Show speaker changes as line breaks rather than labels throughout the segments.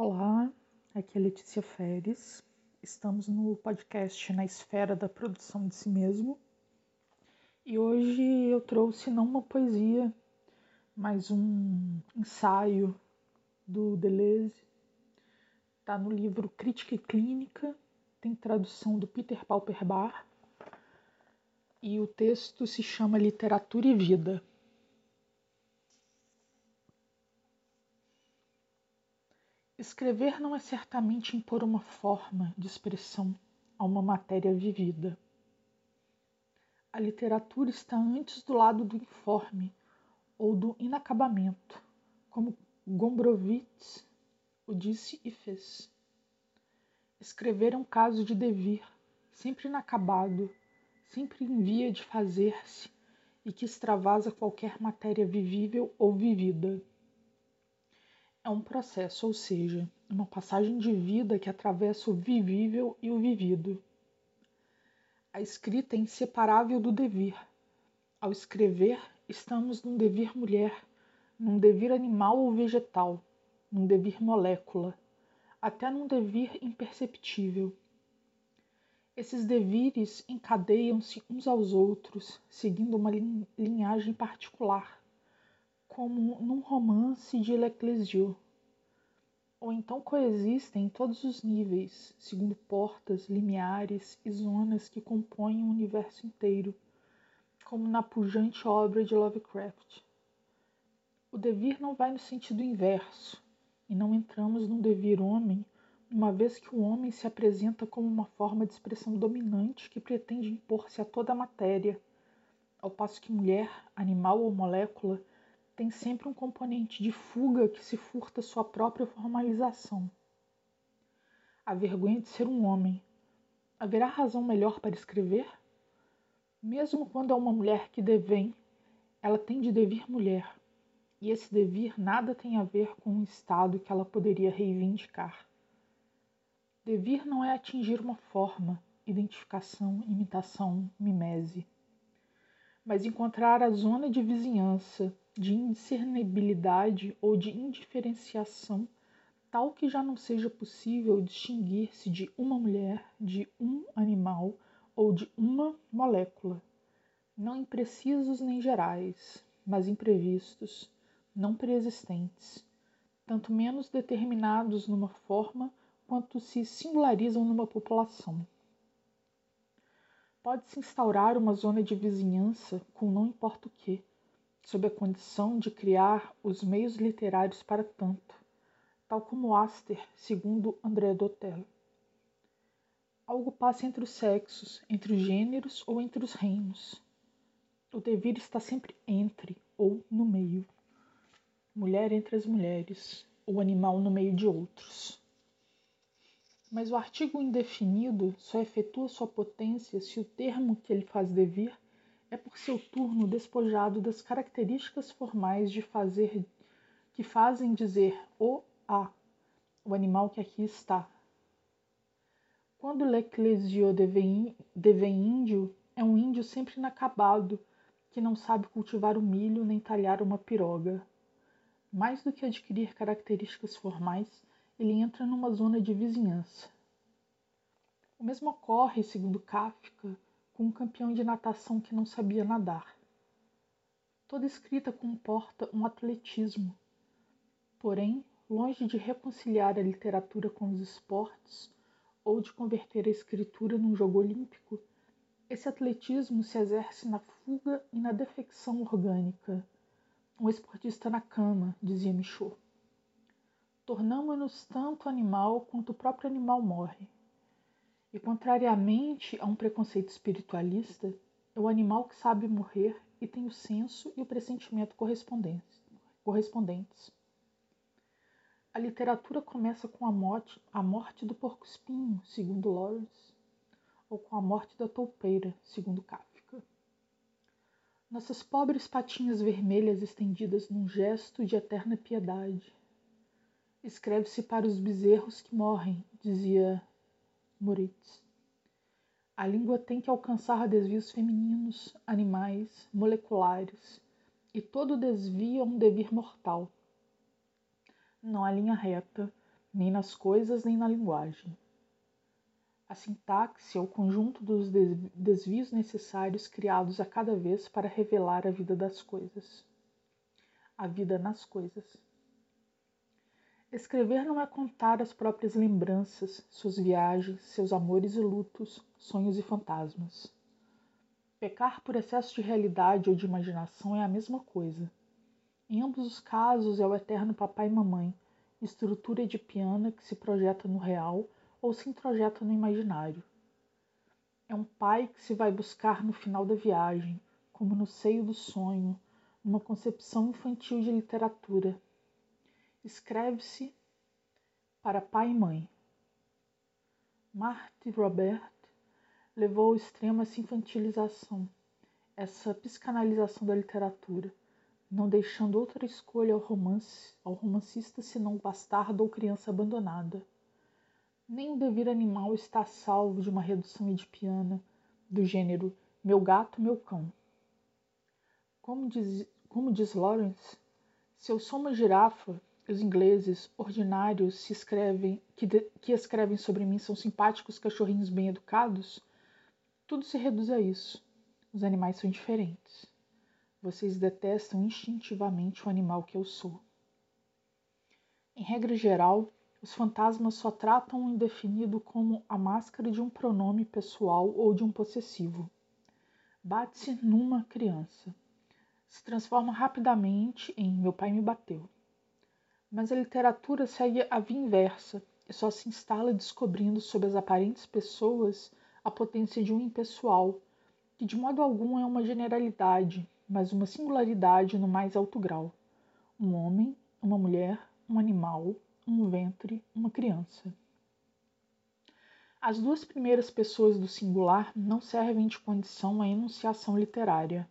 Olá, aqui é Letícia Feres. Estamos no podcast Na Esfera da Produção de Si Mesmo. E hoje eu trouxe não uma poesia, mas um ensaio do Deleuze. Está no livro Crítica e Clínica, tem tradução do Peter Pauperbar. E o texto se chama Literatura e Vida. Escrever não é certamente impor uma forma de expressão a uma matéria vivida. A literatura está antes do lado do informe ou do inacabamento, como Gombrowicz o disse e fez. Escrever é um caso de devir, sempre inacabado, sempre em via de fazer-se e que extravasa qualquer matéria vivível ou vivida é um processo, ou seja, uma passagem de vida que atravessa o vivível e o vivido. A escrita é inseparável do devir. Ao escrever, estamos num devir mulher, num devir animal ou vegetal, num devir molécula, até num devir imperceptível. Esses devires encadeiam-se uns aos outros, seguindo uma linhagem particular como num romance de L'Ecclésio, ou então coexistem em todos os níveis, segundo portas, limiares e zonas que compõem o universo inteiro, como na pujante obra de Lovecraft. O devir não vai no sentido inverso, e não entramos no devir homem, uma vez que o homem se apresenta como uma forma de expressão dominante que pretende impor-se a toda a matéria, ao passo que mulher, animal ou molécula tem sempre um componente de fuga que se furta sua própria formalização. A vergonha de ser um homem. Haverá razão melhor para escrever? Mesmo quando é uma mulher que devém, ela tem de devir mulher, e esse devir nada tem a ver com um estado que ela poderia reivindicar. Devir não é atingir uma forma, identificação, imitação, mimese, mas encontrar a zona de vizinhança de indiscernibilidade ou de indiferenciação, tal que já não seja possível distinguir-se de uma mulher, de um animal ou de uma molécula, não imprecisos nem gerais, mas imprevistos, não preexistentes, tanto menos determinados numa forma quanto se singularizam numa população. Pode-se instaurar uma zona de vizinhança com não importa o que, sob a condição de criar os meios literários para tanto, tal como Aster, segundo André Dotel. Algo passa entre os sexos, entre os gêneros ou entre os reinos. O devir está sempre entre ou no meio. Mulher entre as mulheres, ou animal no meio de outros. Mas o artigo indefinido só efetua sua potência se o termo que ele faz devir é por seu turno despojado das características formais de fazer que fazem dizer o a, o animal que aqui está. Quando l'ecclesio devém índio, é um índio sempre inacabado, que não sabe cultivar o milho nem talhar uma piroga. Mais do que adquirir características formais, ele entra numa zona de vizinhança. O mesmo ocorre, segundo Kafka, com um campeão de natação que não sabia nadar. Toda escrita comporta um atletismo. Porém, longe de reconciliar a literatura com os esportes ou de converter a escritura num jogo olímpico, esse atletismo se exerce na fuga e na defecção orgânica. Um esportista na cama, dizia Michaud. Tornamos-nos tanto animal quanto o próprio animal morre. E contrariamente a um preconceito espiritualista, é o animal que sabe morrer e tem o senso e o pressentimento correspondentes. A literatura começa com a morte, a morte do porco-espinho, segundo Lawrence, ou com a morte da toupeira, segundo Kafka. Nossas pobres patinhas vermelhas estendidas num gesto de eterna piedade. Escreve-se para os bezerros que morrem, dizia Moritz. A língua tem que alcançar desvios femininos, animais, moleculares, e todo desvio é um devir mortal. Não há linha reta, nem nas coisas nem na linguagem. A sintaxe é o conjunto dos desvios necessários criados a cada vez para revelar a vida das coisas. A vida nas coisas. Escrever não é contar as próprias lembranças, suas viagens, seus amores e lutos, sonhos e fantasmas. Pecar por excesso de realidade ou de imaginação é a mesma coisa. Em ambos os casos é o eterno papai e mamãe, estrutura de piano que se projeta no real ou se introjeta no imaginário. É um pai que se vai buscar no final da viagem, como no seio do sonho, numa concepção infantil de literatura. Escreve-se para pai e mãe. Marthe Robert levou ao extremo essa infantilização, essa psicanalização da literatura, não deixando outra escolha ao romance, ao romancista senão bastardo ou criança abandonada. Nem o devir animal está salvo de uma redução edipiana do gênero meu gato, meu cão. Como diz, como diz Lawrence, se eu sou uma girafa, os ingleses ordinários escrevem, que, de, que escrevem sobre mim são simpáticos cachorrinhos bem educados, tudo se reduz a isso. Os animais são diferentes. Vocês detestam instintivamente o animal que eu sou. Em regra geral, os fantasmas só tratam o indefinido como a máscara de um pronome pessoal ou de um possessivo. Bate-se numa criança. Se transforma rapidamente em meu pai me bateu. Mas a literatura segue a via inversa e só se instala descobrindo sob as aparentes pessoas a potência de um impessoal, que de modo algum é uma generalidade, mas uma singularidade no mais alto grau. Um homem, uma mulher, um animal, um ventre, uma criança. As duas primeiras pessoas do singular não servem de condição à enunciação literária.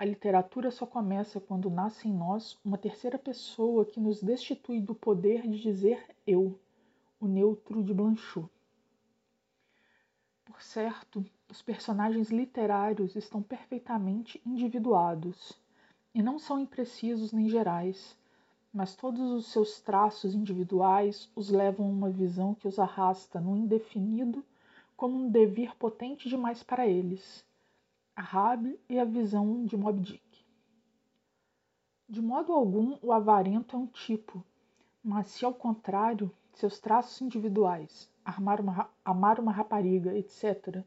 A literatura só começa quando nasce em nós uma terceira pessoa que nos destitui do poder de dizer eu, o neutro de Blanchot. Por certo, os personagens literários estão perfeitamente individuados e não são imprecisos nem gerais, mas todos os seus traços individuais os levam a uma visão que os arrasta no indefinido como um devir potente demais para eles. Rabi e a visão de Moby Dick. De modo algum, o avarento é um tipo, mas se ao contrário, seus traços individuais, uma, amar uma rapariga, etc.,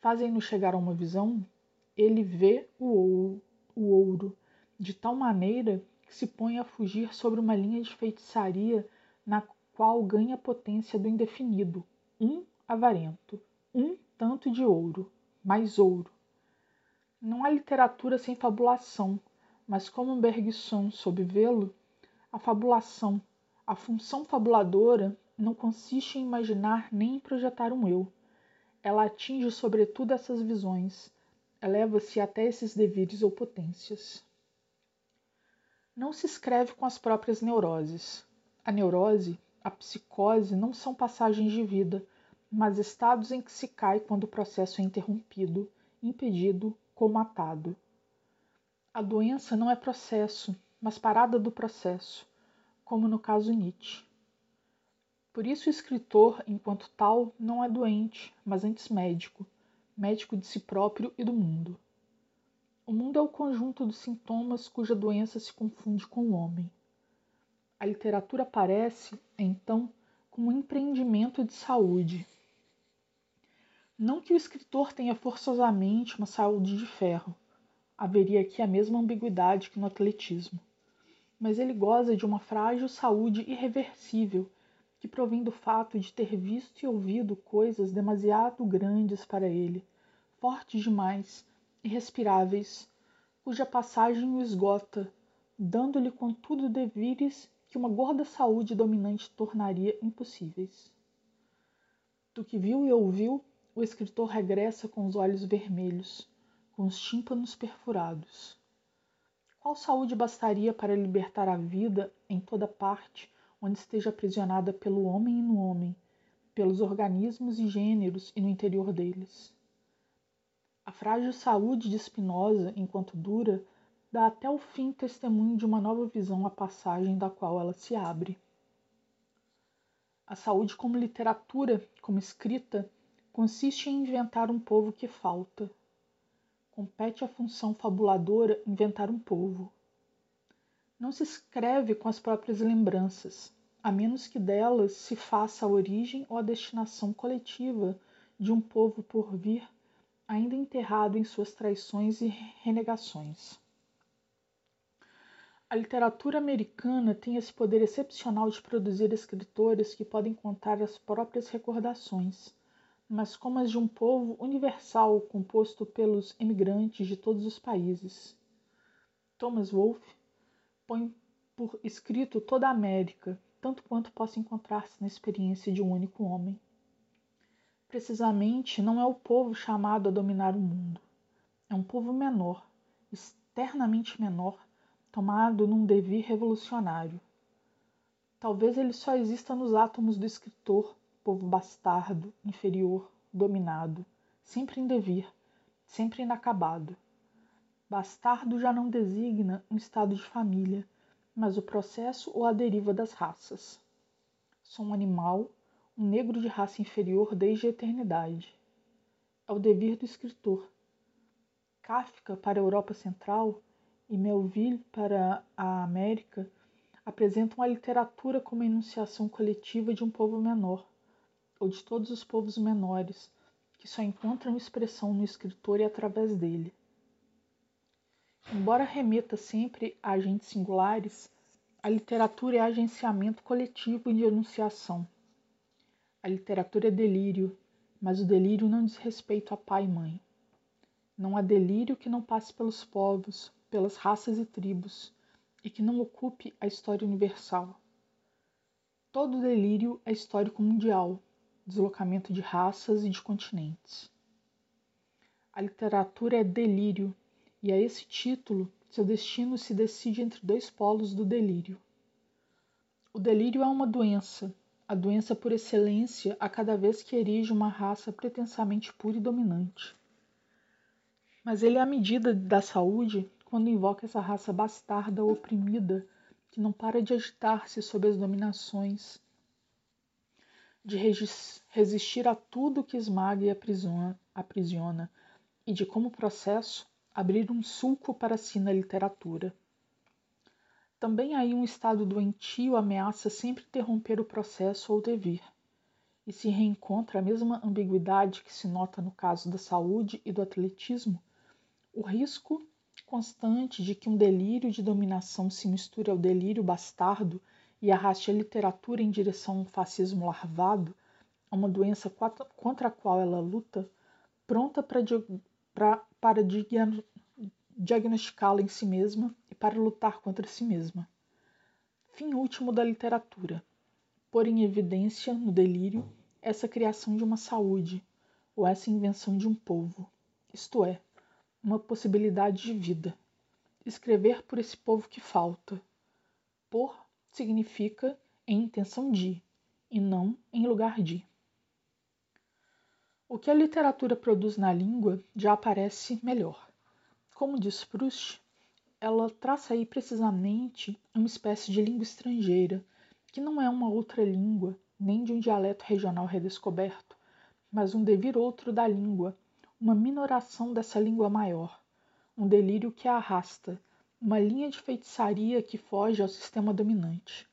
fazem-no chegar a uma visão, ele vê o ouro, o ouro de tal maneira que se põe a fugir sobre uma linha de feitiçaria na qual ganha a potência do indefinido, um avarento, um tanto de ouro, mais ouro. Não há literatura sem fabulação, mas como Bergson soube vê-lo, a fabulação, a função fabuladora não consiste em imaginar nem em projetar um eu. Ela atinge sobretudo essas visões, eleva-se até esses devires ou potências não se escreve com as próprias neuroses. A neurose, a psicose não são passagens de vida, mas estados em que se cai quando o processo é interrompido, impedido, comatado. A doença não é processo, mas parada do processo, como no caso Nietzsche. Por isso o escritor, enquanto tal, não é doente, mas antes médico, médico de si próprio e do mundo. O mundo é o conjunto dos sintomas cuja doença se confunde com o homem. A literatura aparece, então, como um empreendimento de saúde. Não que o escritor tenha forçosamente uma saúde de ferro, haveria aqui a mesma ambiguidade que no atletismo, mas ele goza de uma frágil saúde irreversível que provém do fato de ter visto e ouvido coisas demasiado grandes para ele, fortes demais irrespiráveis, cuja passagem o esgota, dando-lhe contudo devires que uma gorda saúde dominante tornaria impossíveis. Do que viu e ouviu, o escritor regressa com os olhos vermelhos, com os tímpanos perfurados. Qual saúde bastaria para libertar a vida em toda parte onde esteja aprisionada pelo homem e no homem, pelos organismos e gêneros e no interior deles? A frágil saúde de Spinoza, enquanto dura, dá até o fim testemunho de uma nova visão à passagem da qual ela se abre. A saúde como literatura, como escrita, consiste em inventar um povo que falta. Compete à função fabuladora inventar um povo. Não se escreve com as próprias lembranças, a menos que delas se faça a origem ou a destinação coletiva de um povo por vir, ainda enterrado em suas traições e renegações. A literatura americana tem esse poder excepcional de produzir escritores que podem contar as próprias recordações, mas como as de um povo universal composto pelos emigrantes de todos os países. Thomas Wolfe põe por escrito toda a América, tanto quanto possa encontrar-se na experiência de um único homem. Precisamente, não é o povo chamado a dominar o mundo. É um povo menor, externamente menor, tomado num devir revolucionário. Talvez ele só exista nos átomos do escritor, povo bastardo, inferior, dominado, sempre em devir, sempre inacabado. Bastardo já não designa um estado de família, mas o processo ou a deriva das raças. Sou um animal, um negro de raça inferior desde a eternidade. É o devir do escritor. Kafka, para a Europa Central, e Melville para a América apresentam a literatura como a enunciação coletiva de um povo menor, ou de todos os povos menores, que só encontram expressão no escritor e através dele. Embora remeta sempre a agentes singulares, a literatura é agenciamento coletivo de enunciação. A literatura é delírio, mas o delírio não diz respeito a pai e mãe. Não há delírio que não passe pelos povos, pelas raças e tribos, e que não ocupe a história universal. Todo delírio é histórico mundial, deslocamento de raças e de continentes. A literatura é delírio, e a esse título seu destino se decide entre dois polos do delírio. O delírio é uma doença, a doença por excelência a cada vez que erige uma raça pretensamente pura e dominante. Mas ele é a medida da saúde quando invoca essa raça bastarda oprimida que não para de agitar-se sob as dominações, de resistir a tudo que esmaga e aprisiona, e de, como processo, abrir um sulco para si na literatura. Também aí um estado doentio ameaça sempre interromper o processo ou devir, e se reencontra a mesma ambiguidade que se nota no caso da saúde e do atletismo, o risco constante de que um delírio de dominação se misture ao delírio bastardo e arraste a literatura em direção a um fascismo larvado, a uma doença contra a qual ela luta, pronta para, para diagnosticá-la em si mesma e para lutar contra si mesma. Fim último da literatura. Pôr em evidência, no delírio, essa criação de uma saúde, ou essa invenção de um povo, isto é, uma possibilidade de vida. Escrever por esse povo que falta. Por significa em intenção de, e não em lugar de. O que a literatura produz na língua já aparece melhor. Como diz Proust, ela traça aí precisamente uma espécie de língua estrangeira, que não é uma outra língua, nem de um dialeto regional redescoberto, mas um devir outro da língua, uma minoração dessa língua maior, um delírio que a arrasta, uma linha de feitiçaria que foge ao sistema dominante.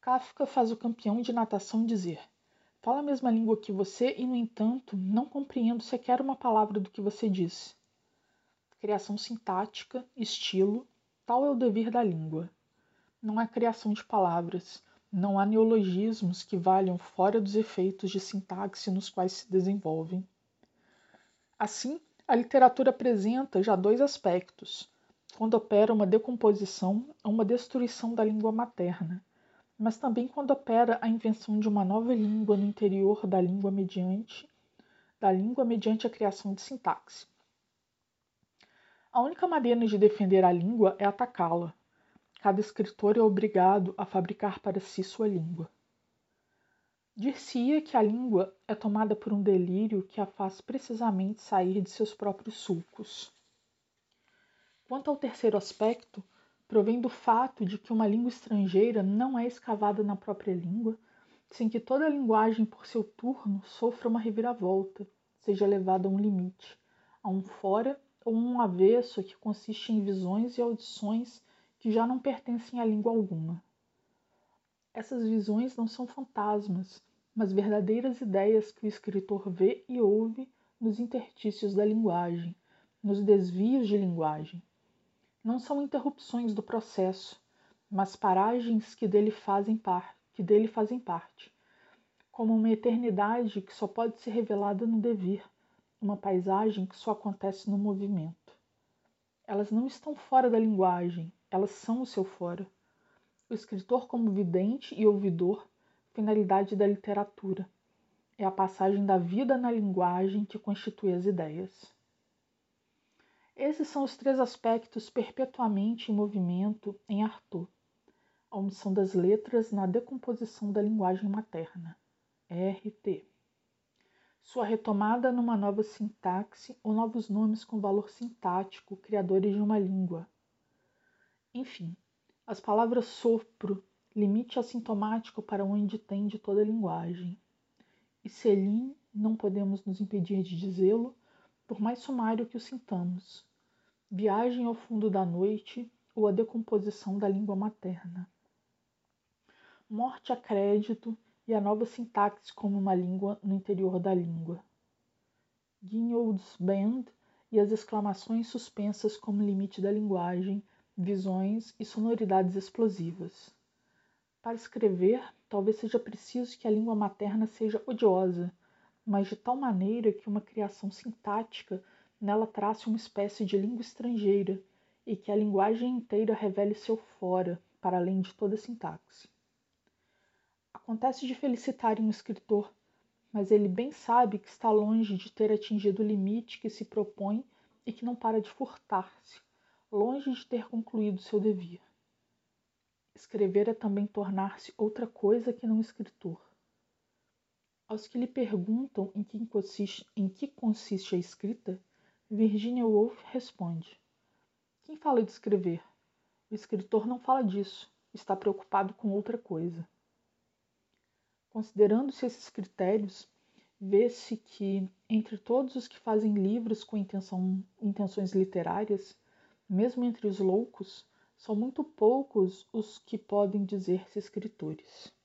Kafka faz o campeão de natação dizer: Fala a mesma língua que você e, no entanto, não compreendo sequer uma palavra do que você disse. Criação sintática, estilo, tal é o devir da língua. Não há criação de palavras, não há neologismos que valham fora dos efeitos de sintaxe nos quais se desenvolvem. Assim, a literatura apresenta já dois aspectos, quando opera uma decomposição ou uma destruição da língua materna, mas também quando opera a invenção de uma nova língua no interior da língua mediante da língua mediante a criação de sintaxe. A única maneira de defender a língua é atacá-la, Cada escritor é obrigado a fabricar para si sua língua. Dir-se-ia que a língua é tomada por um delírio que a faz precisamente sair de seus próprios sulcos. Quanto ao terceiro aspecto, provém do fato de que uma língua estrangeira não é escavada na própria língua, sem que toda a linguagem, por seu turno, sofra uma reviravolta, seja levada a um limite, a um fora ou um avesso que consiste em visões e audições que já não pertencem a língua alguma. Essas visões não são fantasmas, mas verdadeiras ideias que o escritor vê e ouve nos interstícios da linguagem, nos desvios de linguagem. Não são interrupções do processo, mas paragens que dele fazem, par que dele fazem parte, como uma eternidade que só pode ser revelada no devir, uma paisagem que só acontece no movimento. Elas não estão fora da linguagem, elas são o seu fora o escritor como vidente e ouvidor, finalidade da literatura. É a passagem da vida na linguagem que constitui as ideias. Esses são os três aspectos perpetuamente em movimento em Arthur. A omissão das letras na decomposição da linguagem materna. RT. Sua retomada numa nova sintaxe ou novos nomes com valor sintático, criadores de uma língua. Enfim, as palavras sopro, limite assintomático para onde tende toda a linguagem. E selim, não podemos nos impedir de dizê-lo, por mais sumário que o sintamos. Viagem ao fundo da noite ou a decomposição da língua materna. Morte a crédito e a nova sintaxe como uma língua no interior da língua. Guignolds Band e as exclamações suspensas como limite da linguagem visões e sonoridades explosivas. Para escrever, talvez seja preciso que a língua materna seja odiosa, mas de tal maneira que uma criação sintática nela trace uma espécie de língua estrangeira e que a linguagem inteira revele seu fora, para além de toda sintaxe. Acontece de felicitarem o escritor, mas ele bem sabe que está longe de ter atingido o limite que se propõe e que não para de furtar-se longe de ter concluído seu devir. Escrever é também tornar-se outra coisa que não escritor. Aos que lhe perguntam em que consiste, em que consiste a escrita, Virginia Woolf responde: Quem fala de escrever? O escritor não fala disso, está preocupado com outra coisa. Considerando-se esses critérios, vê-se que, entre todos os que fazem livros com intenção, intenções literárias, mesmo entre os loucos, são muito poucos os que podem dizer-se escritores.